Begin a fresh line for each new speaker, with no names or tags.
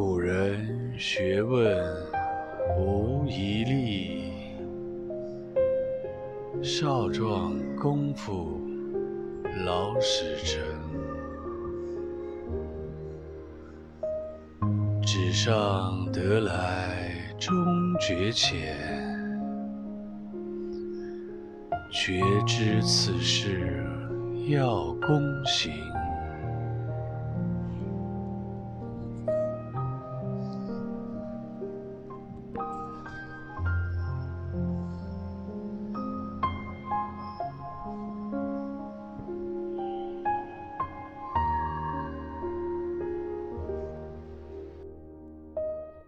古人学问无遗力少壮功夫老始成纸上得来终觉浅觉知此事要躬行。